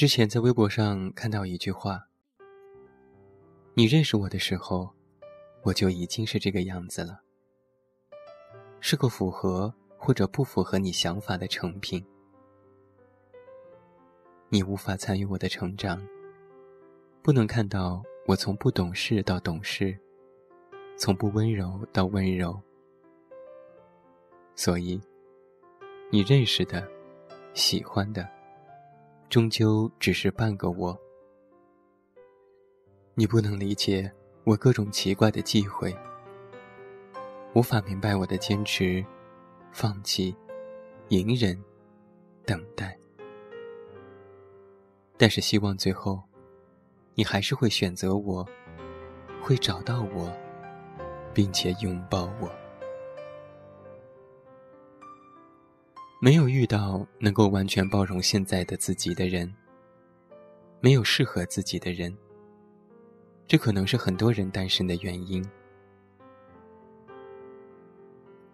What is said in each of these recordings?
之前在微博上看到一句话：“你认识我的时候，我就已经是这个样子了，是个符合或者不符合你想法的成品。你无法参与我的成长，不能看到我从不懂事到懂事，从不温柔到温柔。所以，你认识的、喜欢的。”终究只是半个我。你不能理解我各种奇怪的忌讳，无法明白我的坚持、放弃、隐忍、等待。但是希望最后，你还是会选择我，会找到我，并且拥抱我。没有遇到能够完全包容现在的自己的人，没有适合自己的人，这可能是很多人单身的原因。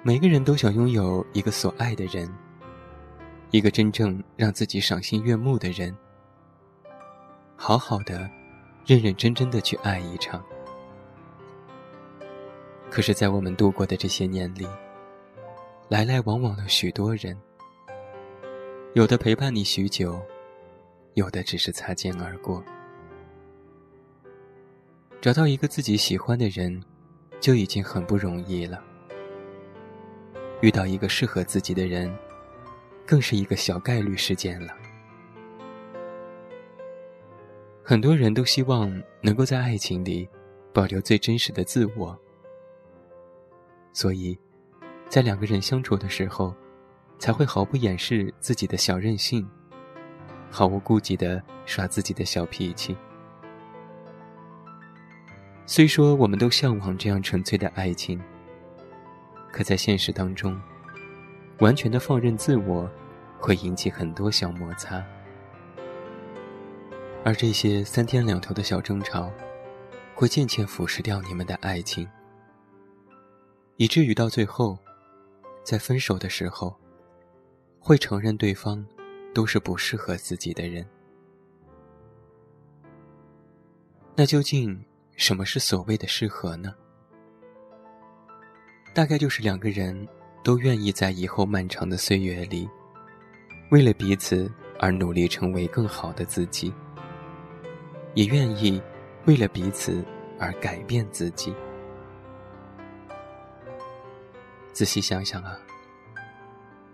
每个人都想拥有一个所爱的人，一个真正让自己赏心悦目的人，好好的、认认真真的去爱一场。可是，在我们度过的这些年里，来来往往的许多人。有的陪伴你许久，有的只是擦肩而过。找到一个自己喜欢的人，就已经很不容易了。遇到一个适合自己的人，更是一个小概率事件了。很多人都希望能够在爱情里保留最真实的自我，所以，在两个人相处的时候。才会毫不掩饰自己的小任性，毫无顾忌的耍自己的小脾气。虽说我们都向往这样纯粹的爱情，可在现实当中，完全的放任自我，会引起很多小摩擦，而这些三天两头的小争吵，会渐渐腐蚀掉你们的爱情，以至于到最后，在分手的时候。会承认对方都是不适合自己的人。那究竟什么是所谓的适合呢？大概就是两个人都愿意在以后漫长的岁月里，为了彼此而努力成为更好的自己，也愿意为了彼此而改变自己。仔细想想啊。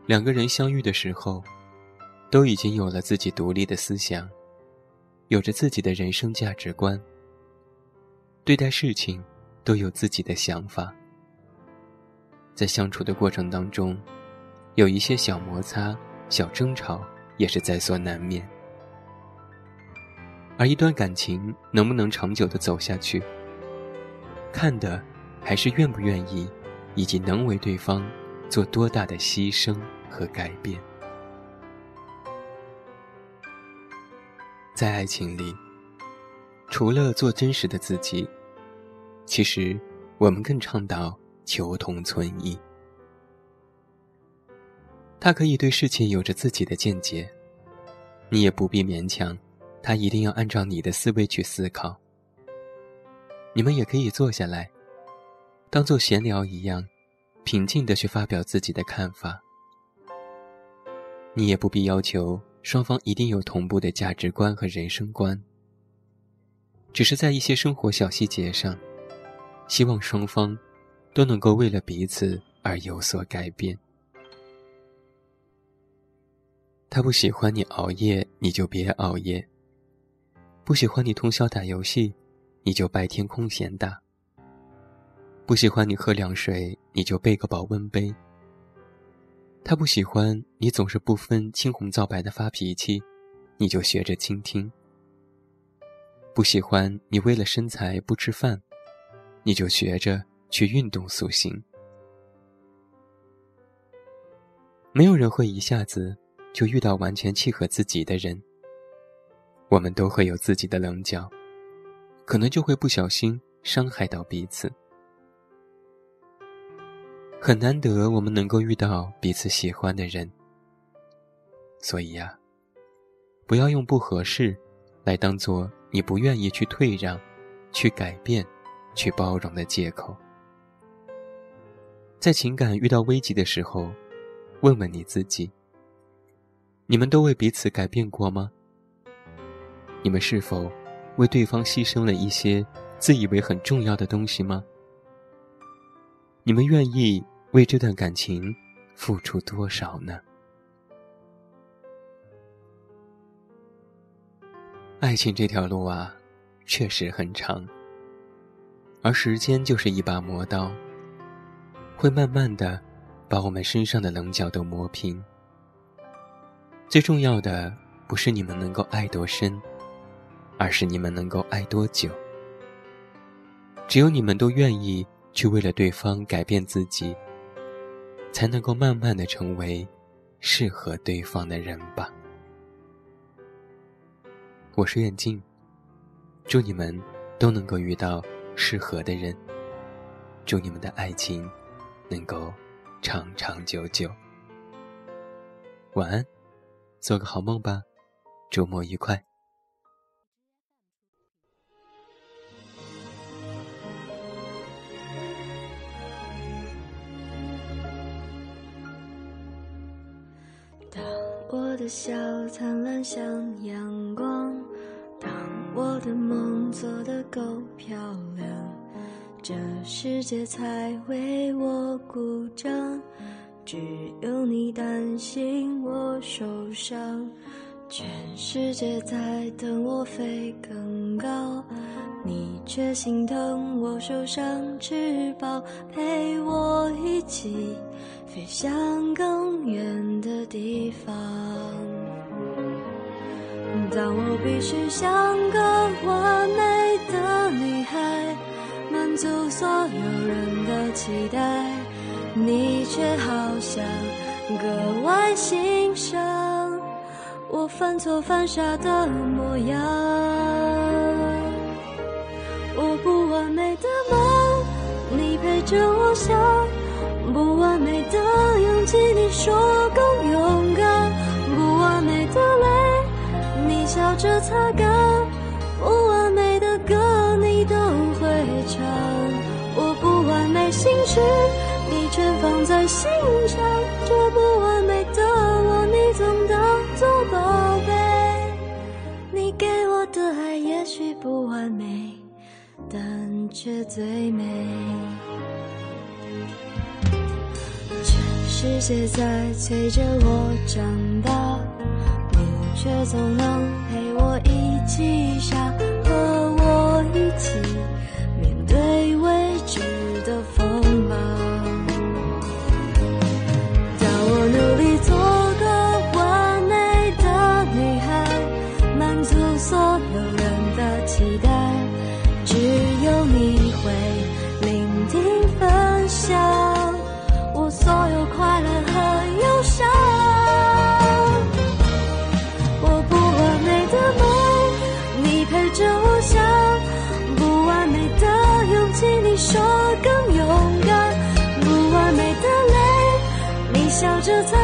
两个人相遇的时候，都已经有了自己独立的思想，有着自己的人生价值观。对待事情都有自己的想法，在相处的过程当中，有一些小摩擦、小争吵也是在所难免。而一段感情能不能长久的走下去，看的还是愿不愿意，以及能为对方。做多大的牺牲和改变，在爱情里，除了做真实的自己，其实我们更倡导求同存异。他可以对事情有着自己的见解，你也不必勉强他一定要按照你的思维去思考。你们也可以坐下来，当做闲聊一样。平静的去发表自己的看法，你也不必要求双方一定有同步的价值观和人生观，只是在一些生活小细节上，希望双方都能够为了彼此而有所改变。他不喜欢你熬夜，你就别熬夜；不喜欢你通宵打游戏，你就白天空闲打。不喜欢你喝凉水，你就备个保温杯。他不喜欢你总是不分青红皂白的发脾气，你就学着倾听。不喜欢你为了身材不吃饭，你就学着去运动塑形。没有人会一下子就遇到完全契合自己的人，我们都会有自己的棱角，可能就会不小心伤害到彼此。很难得，我们能够遇到彼此喜欢的人。所以呀，不要用不合适来当做你不愿意去退让、去改变、去包容的借口。在情感遇到危机的时候，问问你自己：你们都为彼此改变过吗？你们是否为对方牺牲了一些自以为很重要的东西吗？你们愿意为这段感情付出多少呢？爱情这条路啊，确实很长，而时间就是一把磨刀，会慢慢的把我们身上的棱角都磨平。最重要的不是你们能够爱多深，而是你们能够爱多久。只有你们都愿意去为了对方改变自己，才能够慢慢的成为适合对方的人吧。我是远近，祝你们都能够遇到适合的人，祝你们的爱情能够长长久久。晚安，做个好梦吧，周末愉快。的笑灿烂像阳光。当我的梦做得够漂亮，这世界才为我鼓掌。只有你担心我受伤，全世界在等我飞更高，你却心疼我受伤翅膀，陪我一起飞向更远的地方。当我必须像个完美的女孩，满足所有人的期待，你却好像格外欣赏犯错犯傻的模样。我不完美的梦，你陪着我想；不完美的勇气，你说更勇敢；不完美的泪。你笑着擦干，不完美的歌你都会唱。我不完美心事，你全放在心上。这不完美的我，你总当作宝但却最美。全世界在催着我长大。你却总能笑着走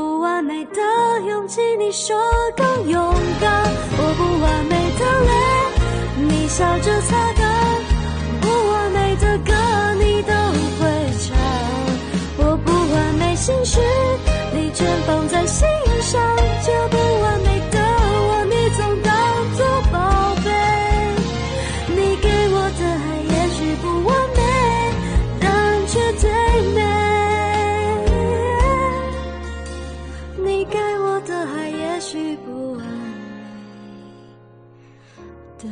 不完美的勇气你说更勇敢，我不完美的泪，你笑着擦干；不完美的歌，你都你给我的爱。也许不完美，但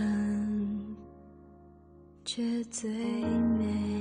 却最美。